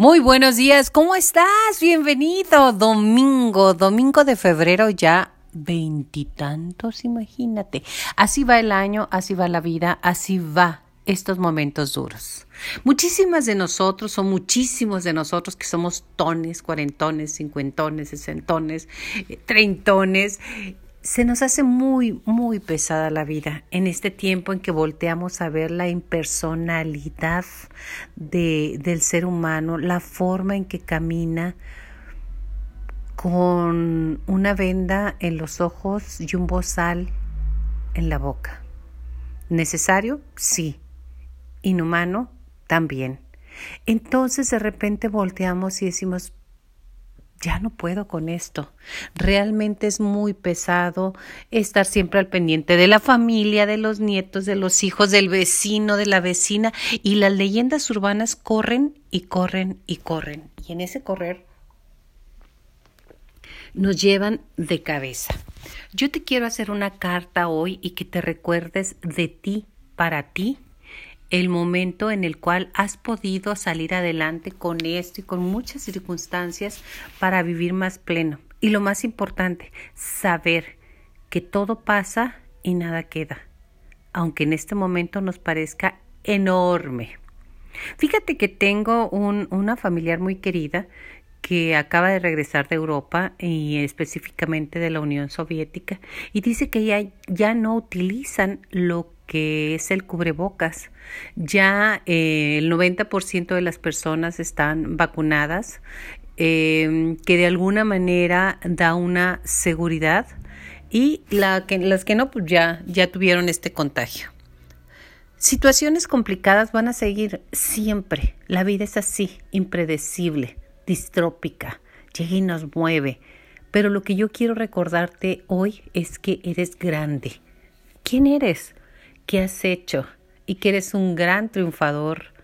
Muy buenos días, ¿cómo estás? Bienvenido. Domingo, domingo de febrero ya veintitantos, imagínate. Así va el año, así va la vida, así va estos momentos duros. Muchísimas de nosotros, o muchísimos de nosotros que somos tones, cuarentones, cincuentones, sesentones, eh, treintones, se nos hace muy, muy pesada la vida en este tiempo en que volteamos a ver la impersonalidad de, del ser humano, la forma en que camina con una venda en los ojos y un bozal en la boca. ¿Necesario? Sí. Inhumano también. Entonces de repente volteamos y decimos, ya no puedo con esto. Realmente es muy pesado estar siempre al pendiente de la familia, de los nietos, de los hijos, del vecino, de la vecina. Y las leyendas urbanas corren y corren y corren. Y en ese correr nos llevan de cabeza. Yo te quiero hacer una carta hoy y que te recuerdes de ti para ti el momento en el cual has podido salir adelante con esto y con muchas circunstancias para vivir más pleno. Y lo más importante, saber que todo pasa y nada queda, aunque en este momento nos parezca enorme. Fíjate que tengo un, una familiar muy querida que acaba de regresar de Europa y específicamente de la Unión Soviética y dice que ya, ya no utilizan lo que es el cubrebocas. Ya eh, el 90% de las personas están vacunadas, em, que de alguna manera da una seguridad y la que, las que no, pues ya, ya tuvieron este contagio. Situaciones complicadas van a seguir siempre. La vida es así, impredecible, distrópica, llega y nos mueve. Pero lo que yo quiero recordarte hoy es que eres grande. ¿Quién eres? Qué has hecho y que eres un gran triunfador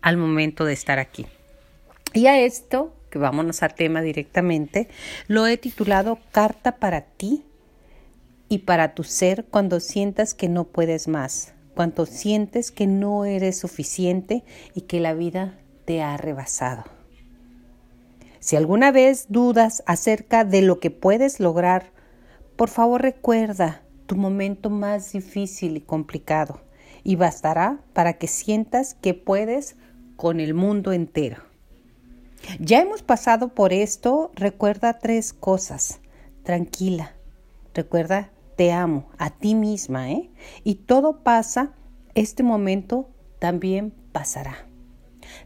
al momento de estar aquí. Y a esto, que vámonos a tema directamente, lo he titulado Carta para ti y para tu ser cuando sientas que no puedes más, cuando sientes que no eres suficiente y que la vida te ha rebasado. Si alguna vez dudas acerca de lo que puedes lograr, por favor recuerda tu momento más difícil y complicado y bastará para que sientas que puedes con el mundo entero. Ya hemos pasado por esto, recuerda tres cosas. Tranquila, recuerda, te amo a ti misma, ¿eh? Y todo pasa, este momento también pasará.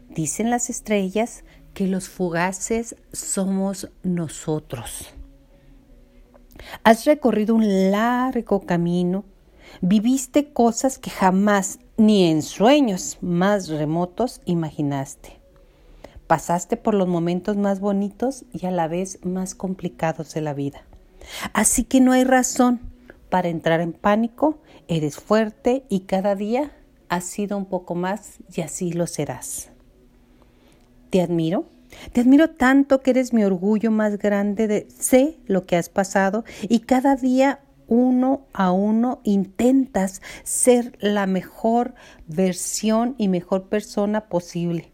Dicen las estrellas que los fugaces somos nosotros. Has recorrido un largo camino, viviste cosas que jamás ni en sueños más remotos imaginaste. Pasaste por los momentos más bonitos y a la vez más complicados de la vida. Así que no hay razón para entrar en pánico, eres fuerte y cada día has sido un poco más y así lo serás. Te admiro te admiro tanto que eres mi orgullo más grande de sé lo que has pasado y cada día uno a uno intentas ser la mejor versión y mejor persona posible.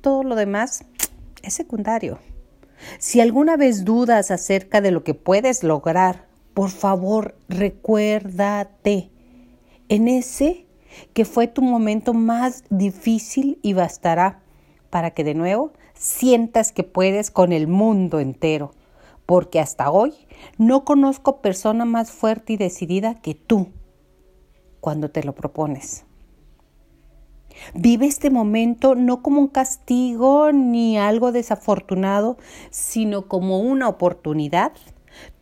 Todo lo demás es secundario. Si alguna vez dudas acerca de lo que puedes lograr, por favor recuérdate en ese que fue tu momento más difícil y bastará para que de nuevo sientas que puedes con el mundo entero, porque hasta hoy no conozco persona más fuerte y decidida que tú cuando te lo propones. Vive este momento no como un castigo ni algo desafortunado, sino como una oportunidad.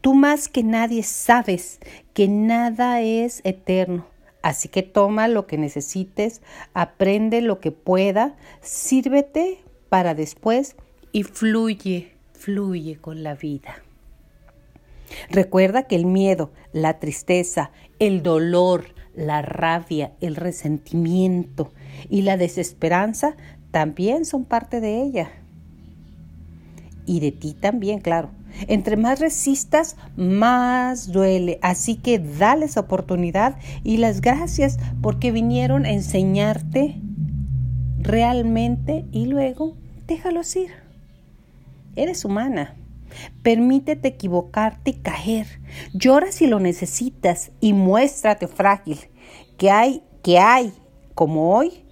Tú más que nadie sabes que nada es eterno. Así que toma lo que necesites, aprende lo que pueda, sírvete para después y fluye, fluye con la vida. Recuerda que el miedo, la tristeza, el dolor, la rabia, el resentimiento y la desesperanza también son parte de ella. Y de ti también, claro. Entre más resistas, más duele. Así que dales oportunidad y las gracias porque vinieron a enseñarte realmente y luego déjalos ir. Eres humana. Permítete equivocarte y caer. Llora si lo necesitas y muéstrate frágil. Que hay, que hay, como hoy,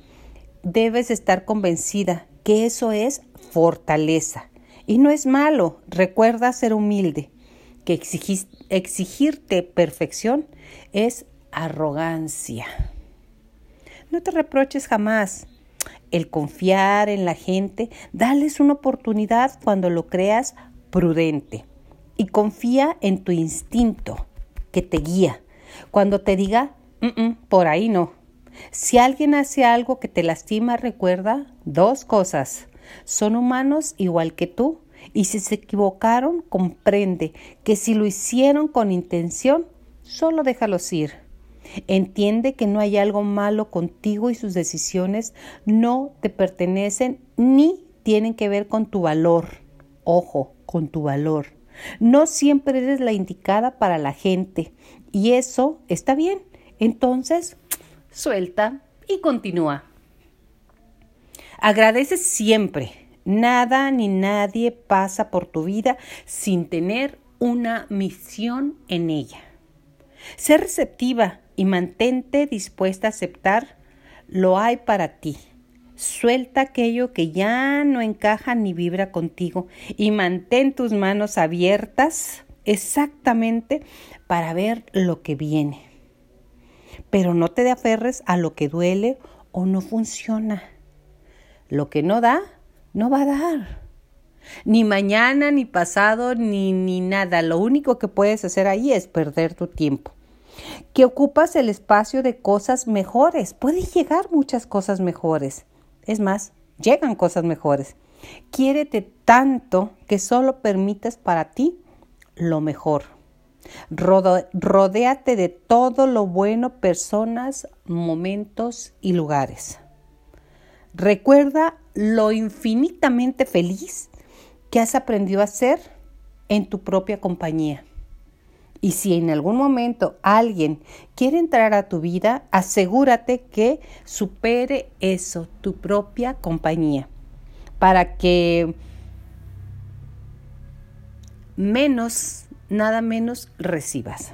debes estar convencida que eso es fortaleza. Y no es malo, recuerda ser humilde, que exigirte perfección es arrogancia. No te reproches jamás. El confiar en la gente, dales una oportunidad cuando lo creas prudente. Y confía en tu instinto que te guía. Cuando te diga, por ahí no. Si alguien hace algo que te lastima, recuerda dos cosas. Son humanos igual que tú. Y si se equivocaron, comprende que si lo hicieron con intención, solo déjalos ir. Entiende que no hay algo malo contigo y sus decisiones no te pertenecen ni tienen que ver con tu valor. Ojo, con tu valor. No siempre eres la indicada para la gente y eso está bien. Entonces, suelta y continúa. Agradece siempre. Nada ni nadie pasa por tu vida sin tener una misión en ella. Sé receptiva y mantente dispuesta a aceptar lo hay para ti. Suelta aquello que ya no encaja ni vibra contigo y mantén tus manos abiertas exactamente para ver lo que viene. Pero no te aferres a lo que duele o no funciona. Lo que no da, no va a dar. Ni mañana, ni pasado, ni, ni nada. Lo único que puedes hacer ahí es perder tu tiempo que ocupas el espacio de cosas mejores. Pueden llegar muchas cosas mejores. Es más, llegan cosas mejores. Quiérete tanto que solo permitas para ti lo mejor. rodéate de todo lo bueno, personas, momentos y lugares. Recuerda lo infinitamente feliz que has aprendido a ser en tu propia compañía. Y si en algún momento alguien quiere entrar a tu vida, asegúrate que supere eso, tu propia compañía, para que menos, nada menos recibas.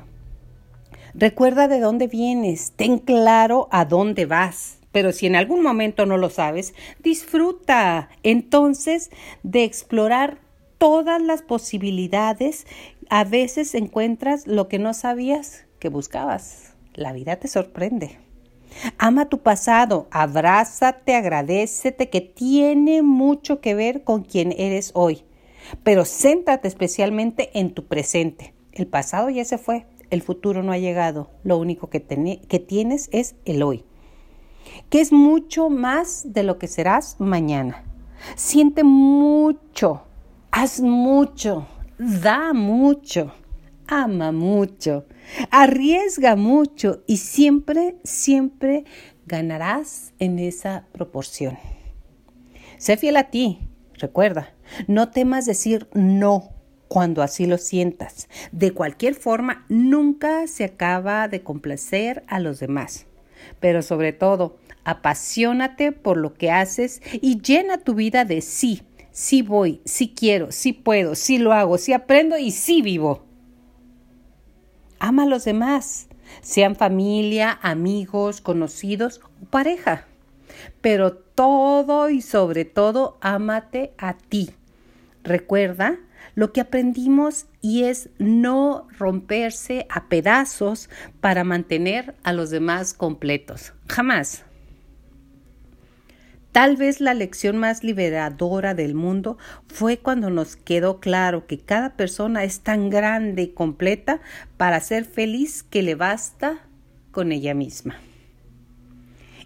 Recuerda de dónde vienes, ten claro a dónde vas. Pero si en algún momento no lo sabes, disfruta entonces de explorar todas las posibilidades a veces encuentras lo que no sabías que buscabas. La vida te sorprende. Ama tu pasado, abrázate, agradecete que tiene mucho que ver con quien eres hoy. Pero céntrate especialmente en tu presente. El pasado ya se fue, el futuro no ha llegado. Lo único que, que tienes es el hoy, que es mucho más de lo que serás mañana. Siente mucho, haz mucho, da mucho, ama mucho, arriesga mucho y siempre, siempre ganarás en esa proporción. Sé fiel a ti, recuerda, no temas decir no cuando así lo sientas. De cualquier forma, nunca se acaba de complacer a los demás. Pero sobre todo, apasionate por lo que haces y llena tu vida de sí sí voy, sí quiero, sí puedo, sí lo hago, sí aprendo y sí vivo. Ama a los demás, sean familia, amigos, conocidos o pareja. Pero todo y sobre todo, ámate a ti. Recuerda lo que aprendimos y es no romperse a pedazos para mantener a los demás completos. Jamás. Tal vez la lección más liberadora del mundo fue cuando nos quedó claro que cada persona es tan grande y completa para ser feliz que le basta con ella misma.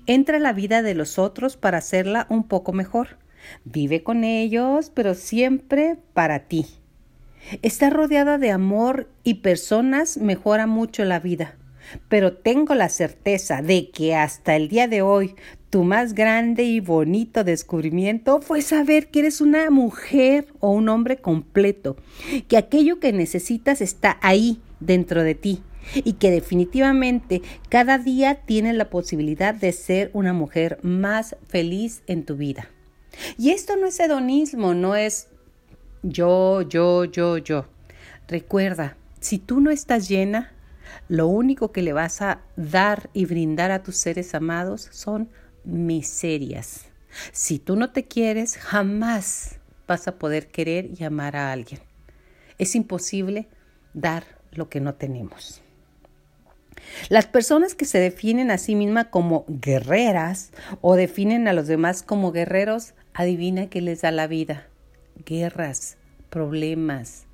Entra en la vida de los otros para hacerla un poco mejor. Vive con ellos, pero siempre para ti. Estar rodeada de amor y personas mejora mucho la vida pero tengo la certeza de que hasta el día de hoy tu más grande y bonito descubrimiento fue saber que eres una mujer o un hombre completo, que aquello que necesitas está ahí dentro de ti y que definitivamente cada día tienes la posibilidad de ser una mujer más feliz en tu vida. Y esto no es hedonismo, no es yo, yo, yo, yo. Recuerda, si tú no estás llena, lo único que le vas a dar y brindar a tus seres amados son miserias. Si tú no te quieres, jamás vas a poder querer y amar a alguien. Es imposible dar lo que no tenemos. Las personas que se definen a sí mismas como guerreras o definen a los demás como guerreros, adivina qué les da la vida. Guerras, problemas.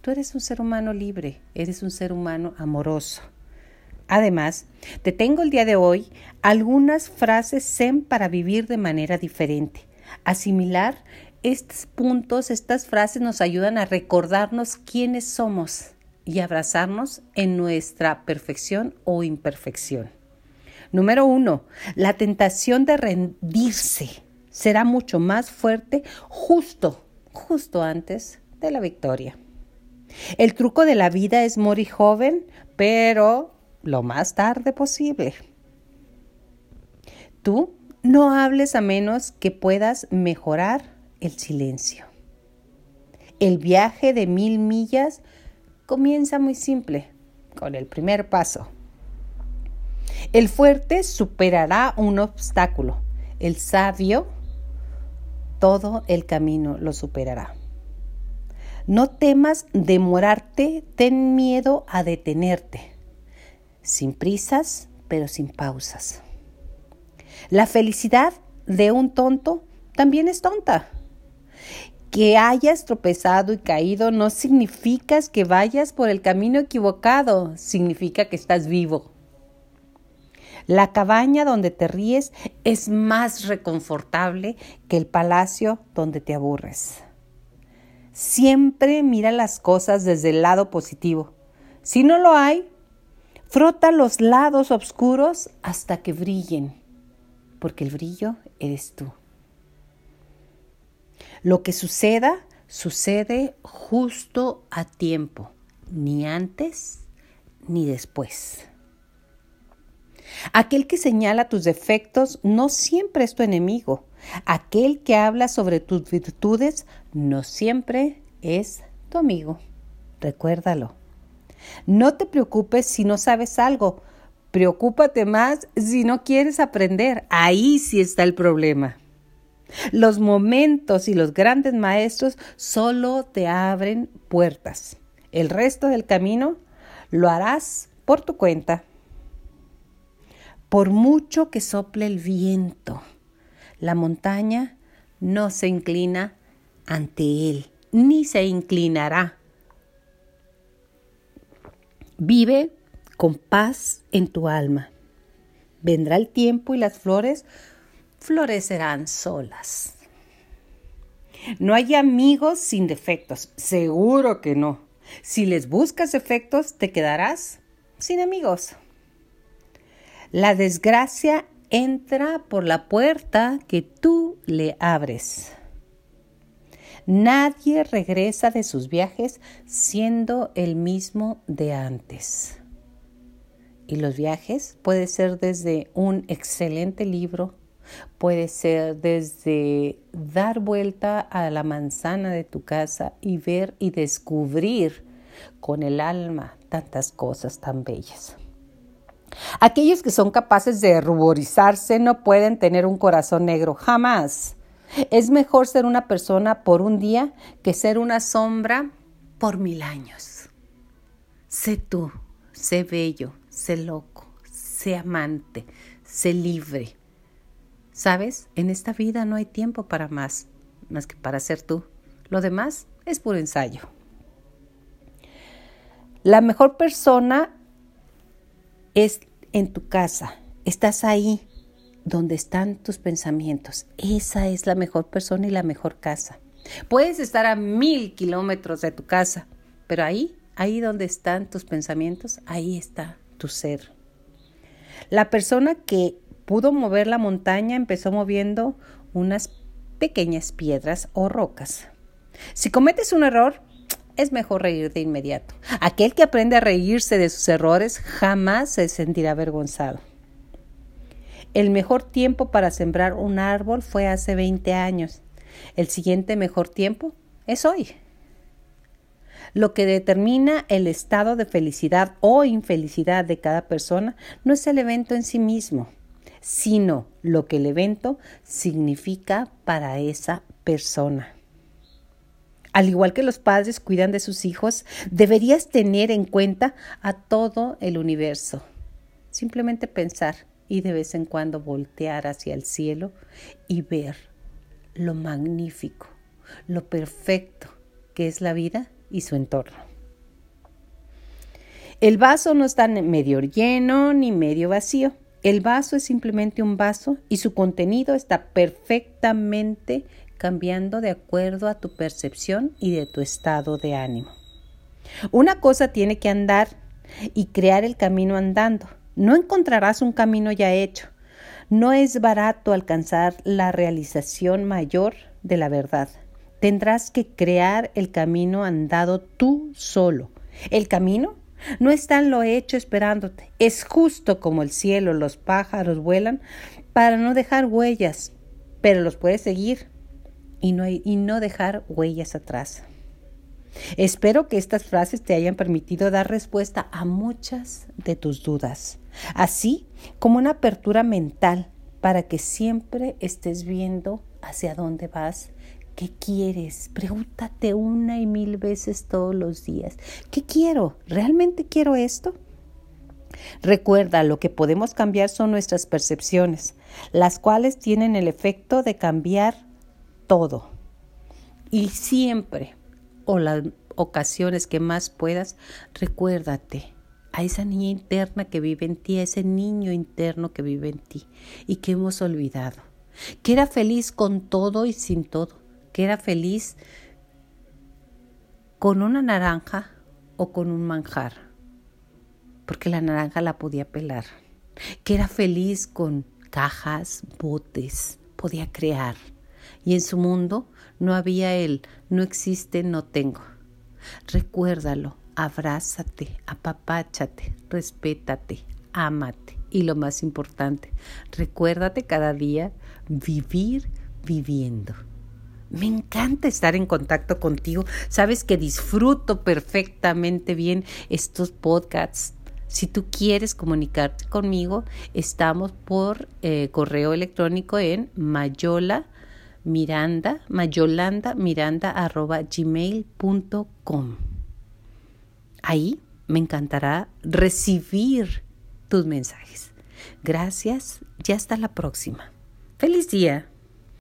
Tú eres un ser humano libre, eres un ser humano amoroso. Además, te tengo el día de hoy algunas frases zen para vivir de manera diferente. Asimilar estos puntos, estas frases nos ayudan a recordarnos quiénes somos y abrazarnos en nuestra perfección o imperfección. Número uno, la tentación de rendirse será mucho más fuerte justo, justo antes de la victoria. El truco de la vida es morir joven, pero lo más tarde posible. Tú no hables a menos que puedas mejorar el silencio. El viaje de mil millas comienza muy simple, con el primer paso. El fuerte superará un obstáculo. El sabio todo el camino lo superará. No temas demorarte, ten miedo a detenerte. Sin prisas, pero sin pausas. La felicidad de un tonto también es tonta. Que hayas tropezado y caído no significa que vayas por el camino equivocado, significa que estás vivo. La cabaña donde te ríes es más reconfortable que el palacio donde te aburres. Siempre mira las cosas desde el lado positivo. Si no lo hay, frota los lados oscuros hasta que brillen, porque el brillo eres tú. Lo que suceda, sucede justo a tiempo, ni antes ni después. Aquel que señala tus defectos no siempre es tu enemigo. Aquel que habla sobre tus virtudes no siempre es tu amigo. Recuérdalo. No te preocupes si no sabes algo. Preocúpate más si no quieres aprender. Ahí sí está el problema. Los momentos y los grandes maestros solo te abren puertas. El resto del camino lo harás por tu cuenta. Por mucho que sople el viento, la montaña no se inclina ante él, ni se inclinará. Vive con paz en tu alma. Vendrá el tiempo y las flores florecerán solas. No hay amigos sin defectos, seguro que no. Si les buscas defectos, te quedarás sin amigos. La desgracia entra por la puerta que tú le abres. Nadie regresa de sus viajes siendo el mismo de antes. Y los viajes puede ser desde un excelente libro, puede ser desde dar vuelta a la manzana de tu casa y ver y descubrir con el alma tantas cosas tan bellas. Aquellos que son capaces de ruborizarse no pueden tener un corazón negro, jamás. Es mejor ser una persona por un día que ser una sombra por mil años. Sé tú, sé bello, sé loco, sé amante, sé libre. Sabes, en esta vida no hay tiempo para más, más que para ser tú. Lo demás es puro ensayo. La mejor persona es en tu casa, estás ahí donde están tus pensamientos. Esa es la mejor persona y la mejor casa. Puedes estar a mil kilómetros de tu casa, pero ahí, ahí donde están tus pensamientos, ahí está tu ser. La persona que pudo mover la montaña empezó moviendo unas pequeñas piedras o rocas. Si cometes un error, es mejor reír de inmediato. Aquel que aprende a reírse de sus errores jamás se sentirá avergonzado. El mejor tiempo para sembrar un árbol fue hace 20 años. El siguiente mejor tiempo es hoy. Lo que determina el estado de felicidad o infelicidad de cada persona no es el evento en sí mismo, sino lo que el evento significa para esa persona. Al igual que los padres cuidan de sus hijos, deberías tener en cuenta a todo el universo. Simplemente pensar y de vez en cuando voltear hacia el cielo y ver lo magnífico, lo perfecto que es la vida y su entorno. El vaso no está medio lleno ni medio vacío. El vaso es simplemente un vaso y su contenido está perfectamente cambiando de acuerdo a tu percepción y de tu estado de ánimo. Una cosa tiene que andar y crear el camino andando. No encontrarás un camino ya hecho. No es barato alcanzar la realización mayor de la verdad. Tendrás que crear el camino andado tú solo. El camino no está en lo hecho esperándote. Es justo como el cielo, los pájaros vuelan para no dejar huellas, pero los puedes seguir y no, y no dejar huellas atrás. Espero que estas frases te hayan permitido dar respuesta a muchas de tus dudas, así como una apertura mental para que siempre estés viendo hacia dónde vas, qué quieres. Pregúntate una y mil veces todos los días, ¿qué quiero? ¿Realmente quiero esto? Recuerda, lo que podemos cambiar son nuestras percepciones, las cuales tienen el efecto de cambiar todo. Y siempre, o las ocasiones que más puedas, recuérdate a esa niña interna que vive en ti, a ese niño interno que vive en ti y que hemos olvidado, que era feliz con todo y sin todo, que era feliz con una naranja o con un manjar, porque la naranja la podía pelar, que era feliz con cajas, botes, podía crear. Y en su mundo no había él, no existe, no tengo. Recuérdalo, abrázate, apapáchate, respétate, ámate y lo más importante, recuérdate cada día vivir viviendo. Me encanta estar en contacto contigo. Sabes que disfruto perfectamente bien estos podcasts. Si tú quieres comunicarte conmigo, estamos por eh, correo electrónico en mayola miranda, mayolanda miranda arroba gmail.com. Ahí me encantará recibir tus mensajes. Gracias y hasta la próxima. ¡Feliz día!